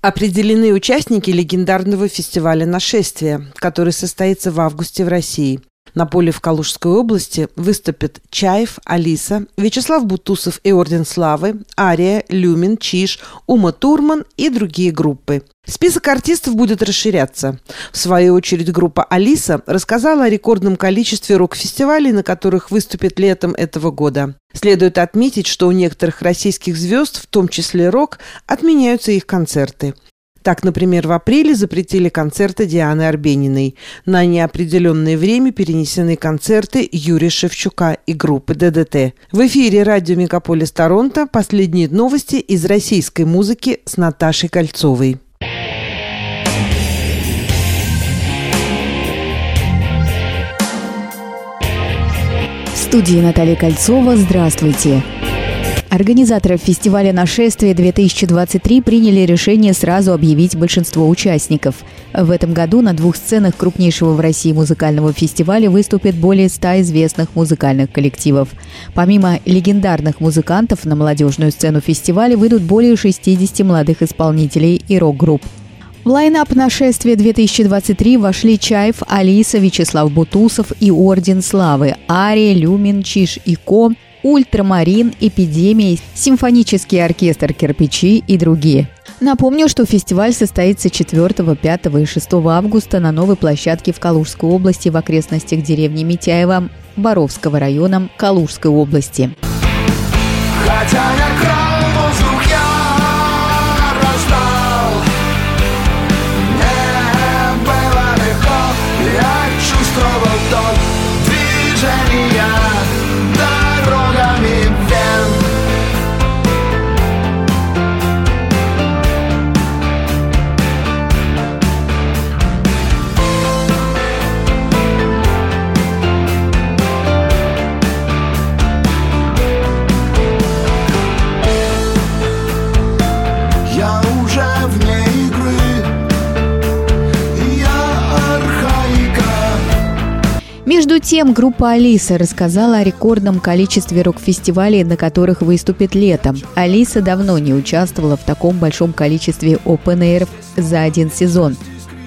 Определены участники легендарного фестиваля «Нашествие», который состоится в августе в России. На поле в Калужской области выступят Чаев, Алиса, Вячеслав Бутусов и Орден Славы, Ария, Люмин, Чиш, Ума Турман и другие группы. Список артистов будет расширяться. В свою очередь группа «Алиса» рассказала о рекордном количестве рок-фестивалей, на которых выступит летом этого года. Следует отметить, что у некоторых российских звезд, в том числе рок, отменяются их концерты. Так, например, в апреле запретили концерты Дианы Арбениной. На неопределенное время перенесены концерты Юрия Шевчука и группы ДДТ. В эфире радио «Мегаполис Торонто» последние новости из российской музыки с Наташей Кольцовой. В студии Наталья Кольцова. Здравствуйте. Организаторы фестиваля «Нашествие-2023» приняли решение сразу объявить большинство участников. В этом году на двух сценах крупнейшего в России музыкального фестиваля выступит более ста известных музыкальных коллективов. Помимо легендарных музыкантов, на молодежную сцену фестиваля выйдут более 60 молодых исполнителей и рок-групп. В лайнап нашествия 2023 вошли Чаев, Алиса, Вячеслав Бутусов и Орден Славы, Ария, Люмин, Чиш и Ко, Ультрамарин, Эпидемия, Симфонический оркестр «Кирпичи» и другие. Напомню, что фестиваль состоится 4, 5 и 6 августа на новой площадке в Калужской области в окрестностях деревни Митяева Боровского района Калужской области. Хотя я Между тем, группа «Алиса» рассказала о рекордном количестве рок-фестивалей, на которых выступит летом. Алиса давно не участвовала в таком большом количестве open air за один сезон.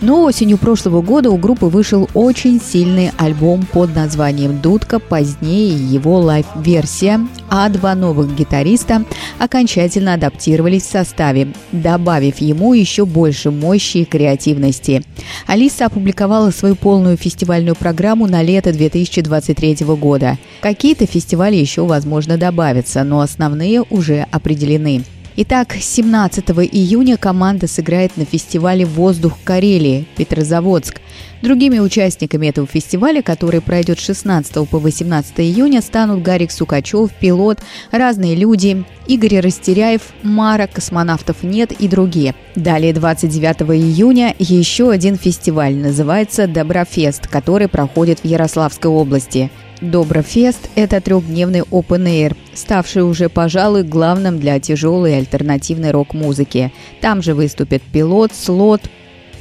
Но осенью прошлого года у группы вышел очень сильный альбом под названием «Дудка», позднее его лайв-версия, а два новых гитариста окончательно адаптировались в составе, добавив ему еще больше мощи и креативности. Алиса опубликовала свою полную фестивальную программу на лето 2023 года. Какие-то фестивали еще, возможно, добавятся, но основные уже определены. Итак, 17 июня команда сыграет на фестивале «Воздух Карелии» Петрозаводск. Другими участниками этого фестиваля, который пройдет с 16 по 18 июня, станут Гарик Сукачев, пилот, разные люди, Игорь Растеряев, Мара, космонавтов нет и другие. Далее 29 июня еще один фестиваль, называется «Доброфест», который проходит в Ярославской области. Доброфест – это трехдневный open air, ставший уже, пожалуй, главным для тяжелой альтернативной рок-музыки. Там же выступят пилот, слот,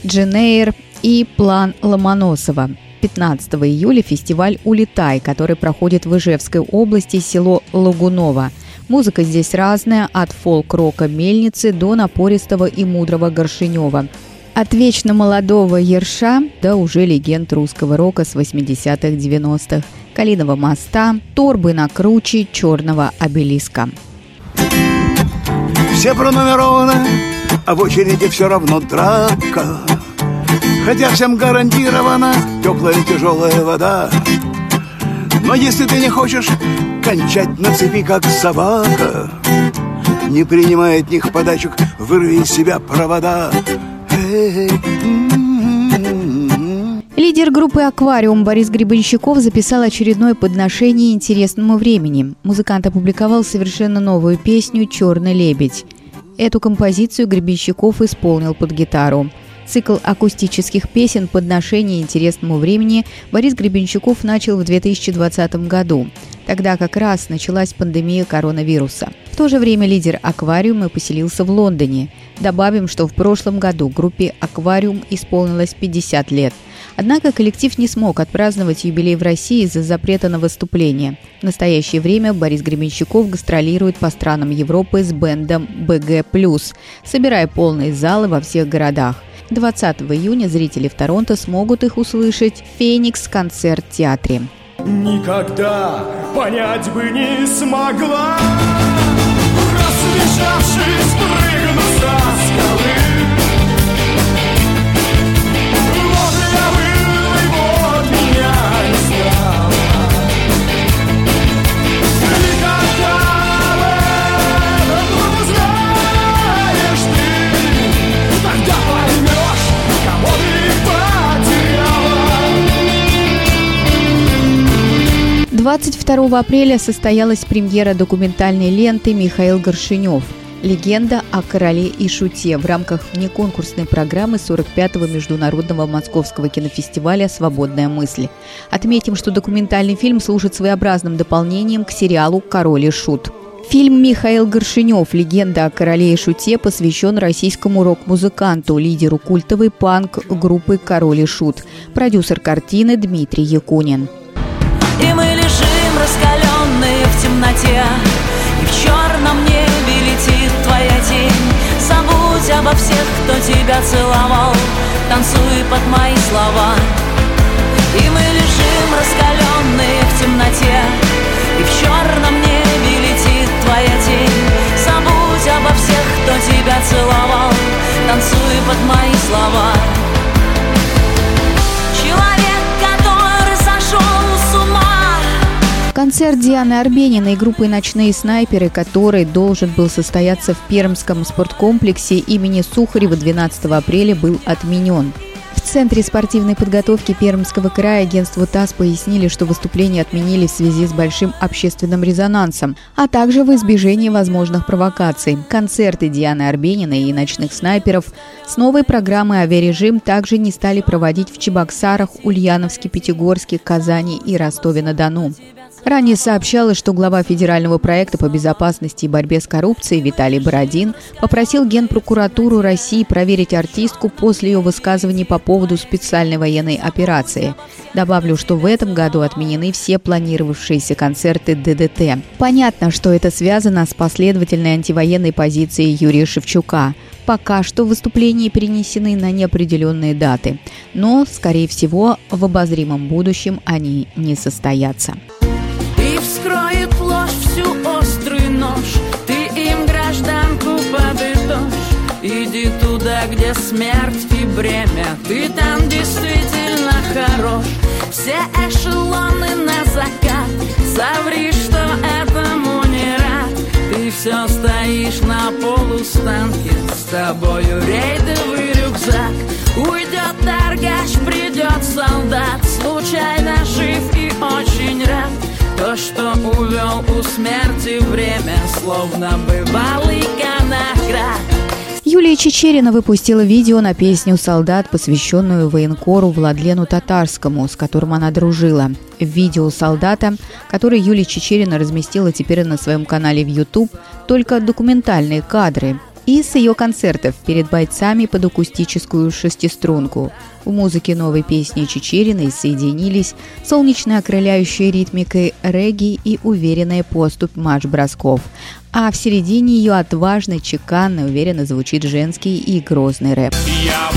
Дженейр и план Ломоносова. 15 июля фестиваль «Улетай», который проходит в Ижевской области, село Лагуново. Музыка здесь разная, от фолк-рока «Мельницы» до напористого и мудрого Горшинева. От вечно молодого Ерша до уже легенд русского рока с 80-х-90-х. Калиного моста, торбы на круче черного обелиска. Все пронумерованы, а в очереди все равно драка. Хотя всем гарантирована теплая тяжелая вода. Но если ты не хочешь кончать на цепи, как собака, Не принимая от них подачек, вырви из себя провода. Эй, Лидер группы «Аквариум» Борис Гребенщиков записал очередное подношение интересному времени. Музыкант опубликовал совершенно новую песню «Черный лебедь». Эту композицию Гребенщиков исполнил под гитару. Цикл акустических песен «Подношение интересному времени» Борис Гребенщиков начал в 2020 году. Тогда как раз началась пандемия коронавируса. В то же время лидер «Аквариума» поселился в Лондоне. Добавим, что в прошлом году группе «Аквариум» исполнилось 50 лет – Однако коллектив не смог отпраздновать юбилей в России из-за запрета на выступление. В настоящее время Борис Гременщиков гастролирует по странам Европы с бендом БГ+, собирая полные залы во всех городах. 20 июня зрители в Торонто смогут их услышать в «Феникс» концерт-театре. Никогда понять бы не смогла 22 апреля состоялась премьера документальной ленты «Михаил Горшинев. Легенда о короле и шуте» в рамках внеконкурсной программы 45-го Международного московского кинофестиваля «Свободная мысль». Отметим, что документальный фильм служит своеобразным дополнением к сериалу «Король и шут». Фильм «Михаил Горшинев. Легенда о короле и шуте» посвящен российскому рок-музыканту, лидеру культовой панк-группы «Король и шут», продюсер картины Дмитрий Якунин. И мы раскаленные в темноте. И в черном небе летит твоя тень. Забудь обо всех, кто тебя целовал. Танцуй под мои слова. И мы лежим раскаленные в темноте. И в черном небе летит твоя тень. Забудь обо всех, кто тебя целовал. Танцуй под мои слова Концерт Дианы Арбениной и группы «Ночные снайперы», который должен был состояться в Пермском спорткомплексе имени Сухарева 12 апреля, был отменен. В Центре спортивной подготовки Пермского края агентству ТАСС пояснили, что выступление отменили в связи с большим общественным резонансом, а также в избежании возможных провокаций. Концерты Дианы Арбениной и «Ночных снайперов» с новой программой «Авиарежим» также не стали проводить в Чебоксарах, Ульяновске, Пятигорске, Казани и Ростове-на-Дону. Ранее сообщалось, что глава федерального проекта по безопасности и борьбе с коррупцией Виталий Бородин попросил Генпрокуратуру России проверить артистку после ее высказываний по поводу специальной военной операции. Добавлю, что в этом году отменены все планировавшиеся концерты ДДТ. Понятно, что это связано с последовательной антивоенной позицией Юрия Шевчука. Пока что выступления перенесены на неопределенные даты, но, скорее всего, в обозримом будущем они не состоятся вскроет ложь всю острый нож. Ты им гражданку подытожь Иди туда, где смерть и бремя. Ты там действительно хорош. Все эшелоны на закат. Соври, что этому не рад. Ты все стоишь на полустанке. С тобою рейдовый то, что увел у смерти время, словно бывалый конократ. Юлия Чечерина выпустила видео на песню «Солдат», посвященную военкору Владлену Татарскому, с которым она дружила. Видео «Солдата», которое Юлия Чечерина разместила теперь на своем канале в YouTube, только документальные кадры и с ее концертов перед бойцами под акустическую шестиструнку. В музыке новой песни Чечериной соединились солнечная окрыляющая ритмикой регги и уверенная поступь марш-бросков. А в середине ее отважно, чеканно, уверенно звучит женский и грозный рэп. Я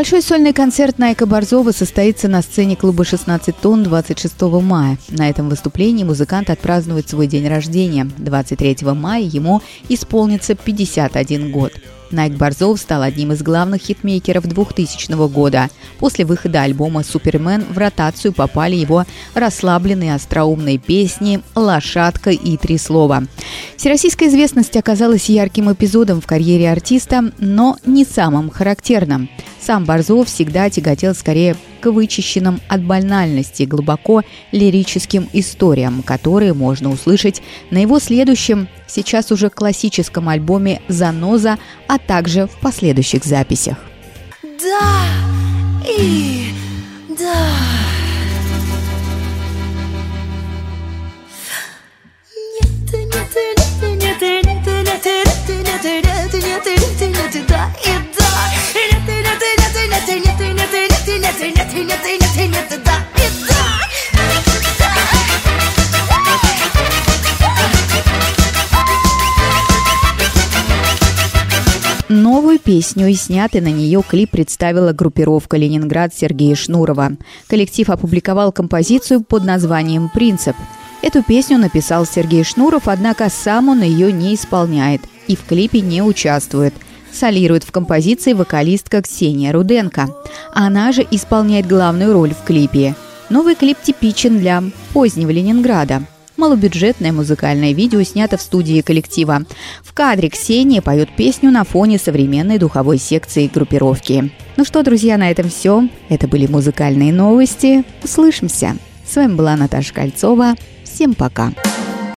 Большой сольный концерт Найка Борзова состоится на сцене клуба «16 тонн» 26 мая. На этом выступлении музыкант отпразднует свой день рождения. 23 мая ему исполнится 51 год. Найк Борзов стал одним из главных хитмейкеров 2000 года. После выхода альбома «Супермен» в ротацию попали его расслабленные остроумные песни «Лошадка» и «Три слова». Всероссийская известность оказалась ярким эпизодом в карьере артиста, но не самым характерным. Сам Борзов всегда тяготел скорее к вычищенным от банальности глубоко лирическим историям, которые можно услышать на его следующем, сейчас уже классическом альбоме «Заноза», а также в последующих записях. Да, и да. Новую песню и снятый на нее клип представила группировка «Ленинград» Сергея Шнурова. Коллектив опубликовал композицию под названием «Принцип». Эту песню написал Сергей Шнуров, однако сам он ее не исполняет и в клипе не участвует. Солирует в композиции вокалистка Ксения Руденко. Она же исполняет главную роль в клипе. Новый клип типичен для позднего Ленинграда. Малобюджетное музыкальное видео снято в студии коллектива. В кадре Ксения поет песню на фоне современной духовой секции группировки. Ну что, друзья, на этом все. Это были музыкальные новости. Услышимся. С вами была Наташа Кольцова. Всем пока.